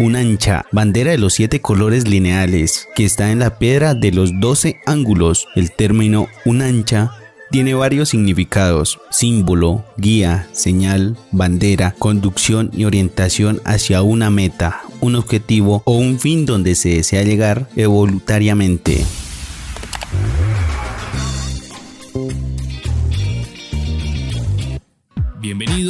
unancha, bandera de los siete colores lineales, que está en la piedra de los doce ángulos. El término unancha tiene varios significados, símbolo, guía, señal, bandera, conducción y orientación hacia una meta, un objetivo o un fin donde se desea llegar evolutoriamente.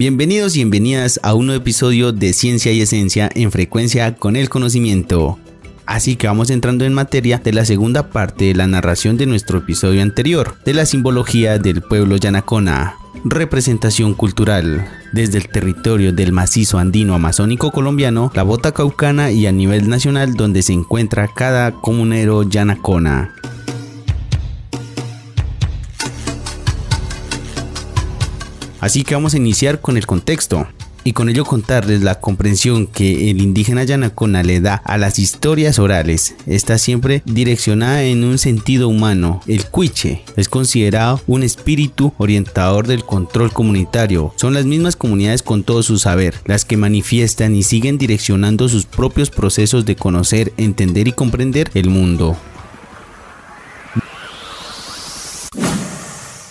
Bienvenidos y bienvenidas a un nuevo episodio de Ciencia y Esencia en frecuencia con el conocimiento. Así que vamos entrando en materia de la segunda parte de la narración de nuestro episodio anterior, de la simbología del pueblo yanacona. Representación cultural. Desde el territorio del macizo andino amazónico colombiano, la bota caucana y a nivel nacional donde se encuentra cada comunero yanacona. Así que vamos a iniciar con el contexto y con ello contarles la comprensión que el indígena yanacona le da a las historias orales. Está siempre direccionada en un sentido humano. El cuiche es considerado un espíritu orientador del control comunitario. Son las mismas comunidades con todo su saber, las que manifiestan y siguen direccionando sus propios procesos de conocer, entender y comprender el mundo.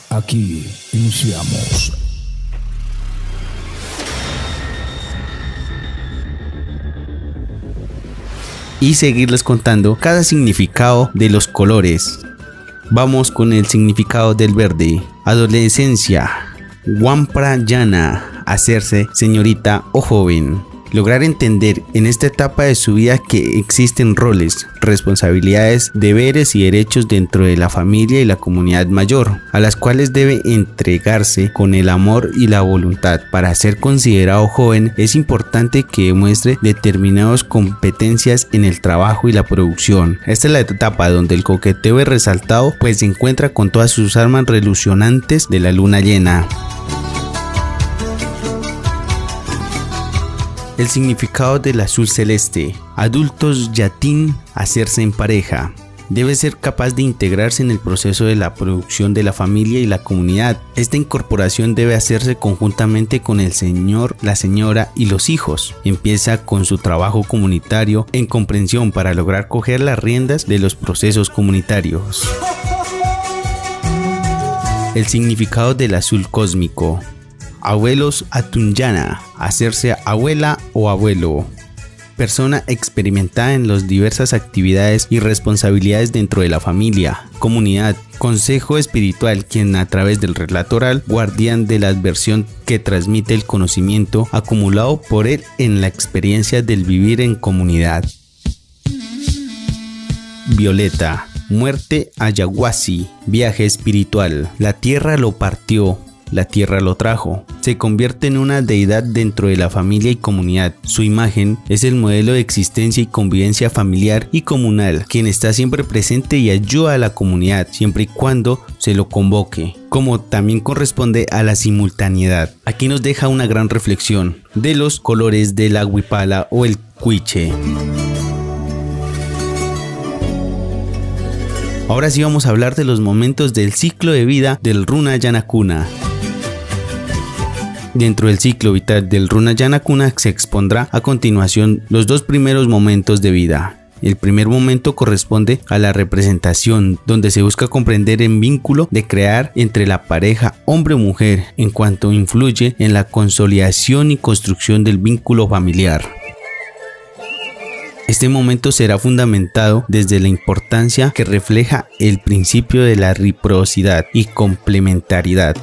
Aquí iniciamos y seguirles contando cada significado de los colores. Vamos con el significado del verde. Adolescencia. Wampra llana. Hacerse señorita o joven lograr entender en esta etapa de su vida que existen roles, responsabilidades, deberes y derechos dentro de la familia y la comunidad mayor, a las cuales debe entregarse con el amor y la voluntad. Para ser considerado joven es importante que demuestre determinadas competencias en el trabajo y la producción. Esta es la etapa donde el coqueteo es resaltado pues se encuentra con todas sus armas relucionantes de la luna llena. El significado del azul celeste. Adultos yatín, hacerse en pareja. Debe ser capaz de integrarse en el proceso de la producción de la familia y la comunidad. Esta incorporación debe hacerse conjuntamente con el señor, la señora y los hijos. Empieza con su trabajo comunitario en comprensión para lograr coger las riendas de los procesos comunitarios. El significado del azul cósmico abuelos atunyana, hacerse abuela o abuelo. Persona experimentada en las diversas actividades y responsabilidades dentro de la familia, comunidad, consejo espiritual, quien a través del relato oral, guardián de la adversión que transmite el conocimiento acumulado por él en la experiencia del vivir en comunidad. Violeta, muerte ayahuasi, viaje espiritual. La tierra lo partió, la tierra lo trajo. Se convierte en una deidad dentro de la familia y comunidad. Su imagen es el modelo de existencia y convivencia familiar y comunal, quien está siempre presente y ayuda a la comunidad, siempre y cuando se lo convoque, como también corresponde a la simultaneidad. Aquí nos deja una gran reflexión de los colores del aguipala o el cuiche. Ahora sí vamos a hablar de los momentos del ciclo de vida del Runa Yanakuna. Dentro del ciclo vital del Runa Yanakuna se expondrá a continuación los dos primeros momentos de vida. El primer momento corresponde a la representación, donde se busca comprender el vínculo de crear entre la pareja hombre-mujer en cuanto influye en la consolidación y construcción del vínculo familiar. Este momento será fundamentado desde la importancia que refleja el principio de la reciprocidad y complementariedad.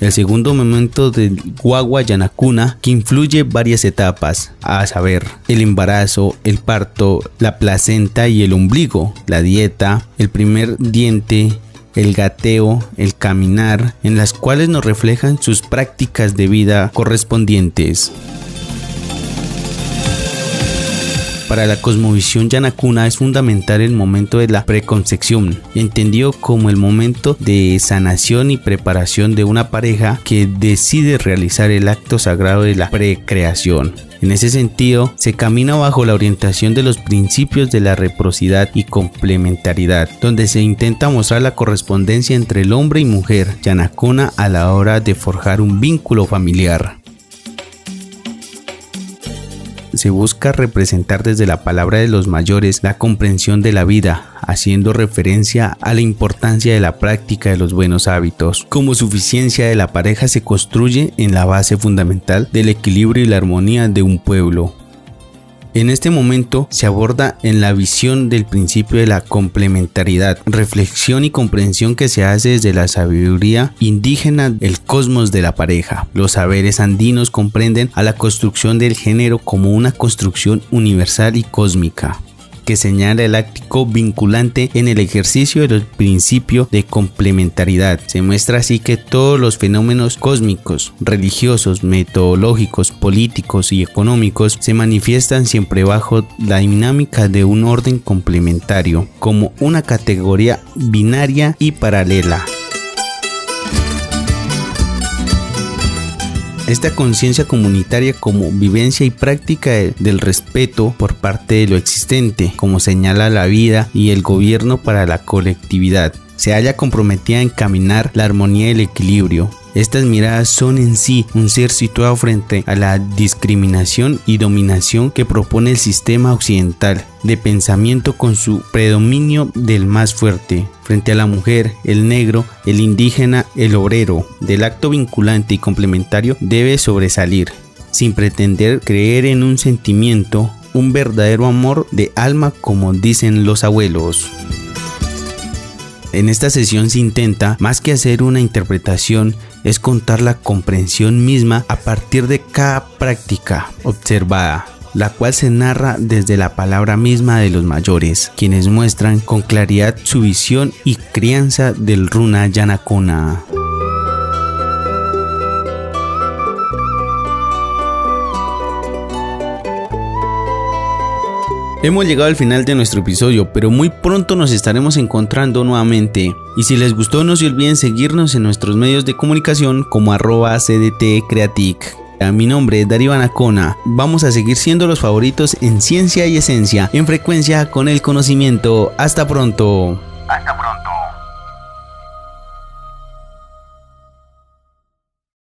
El segundo momento del guagua yanacuna que influye varias etapas, a saber, el embarazo, el parto, la placenta y el ombligo, la dieta, el primer diente, el gateo, el caminar, en las cuales nos reflejan sus prácticas de vida correspondientes. Para la cosmovisión yanacuna es fundamental el momento de la preconcepción, entendido como el momento de sanación y preparación de una pareja que decide realizar el acto sagrado de la precreación. En ese sentido, se camina bajo la orientación de los principios de la reciprocidad y complementariedad, donde se intenta mostrar la correspondencia entre el hombre y mujer yanacuna a la hora de forjar un vínculo familiar se busca representar desde la palabra de los mayores la comprensión de la vida, haciendo referencia a la importancia de la práctica de los buenos hábitos. Como suficiencia de la pareja se construye en la base fundamental del equilibrio y la armonía de un pueblo. En este momento se aborda en la visión del principio de la complementariedad, reflexión y comprensión que se hace desde la sabiduría indígena del cosmos de la pareja. Los saberes andinos comprenden a la construcción del género como una construcción universal y cósmica que señala el áctico vinculante en el ejercicio del principio de complementariedad. Se muestra así que todos los fenómenos cósmicos, religiosos, metodológicos, políticos y económicos se manifiestan siempre bajo la dinámica de un orden complementario, como una categoría binaria y paralela. Esta conciencia comunitaria como vivencia y práctica del respeto por parte de lo existente, como señala la vida y el gobierno para la colectividad, se haya comprometida a encaminar la armonía y el equilibrio, estas miradas son en sí un ser situado frente a la discriminación y dominación que propone el sistema occidental de pensamiento con su predominio del más fuerte, frente a la mujer, el negro, el indígena, el obrero, del acto vinculante y complementario debe sobresalir, sin pretender creer en un sentimiento, un verdadero amor de alma como dicen los abuelos. En esta sesión se intenta, más que hacer una interpretación, es contar la comprensión misma a partir de cada práctica observada, la cual se narra desde la palabra misma de los mayores, quienes muestran con claridad su visión y crianza del runa yanakona. Hemos llegado al final de nuestro episodio, pero muy pronto nos estaremos encontrando nuevamente. Y si les gustó, no se olviden seguirnos en nuestros medios de comunicación como arroba CDT Creatic. Mi nombre es Darío Anacona. Vamos a seguir siendo los favoritos en ciencia y esencia, en frecuencia con el conocimiento. Hasta pronto.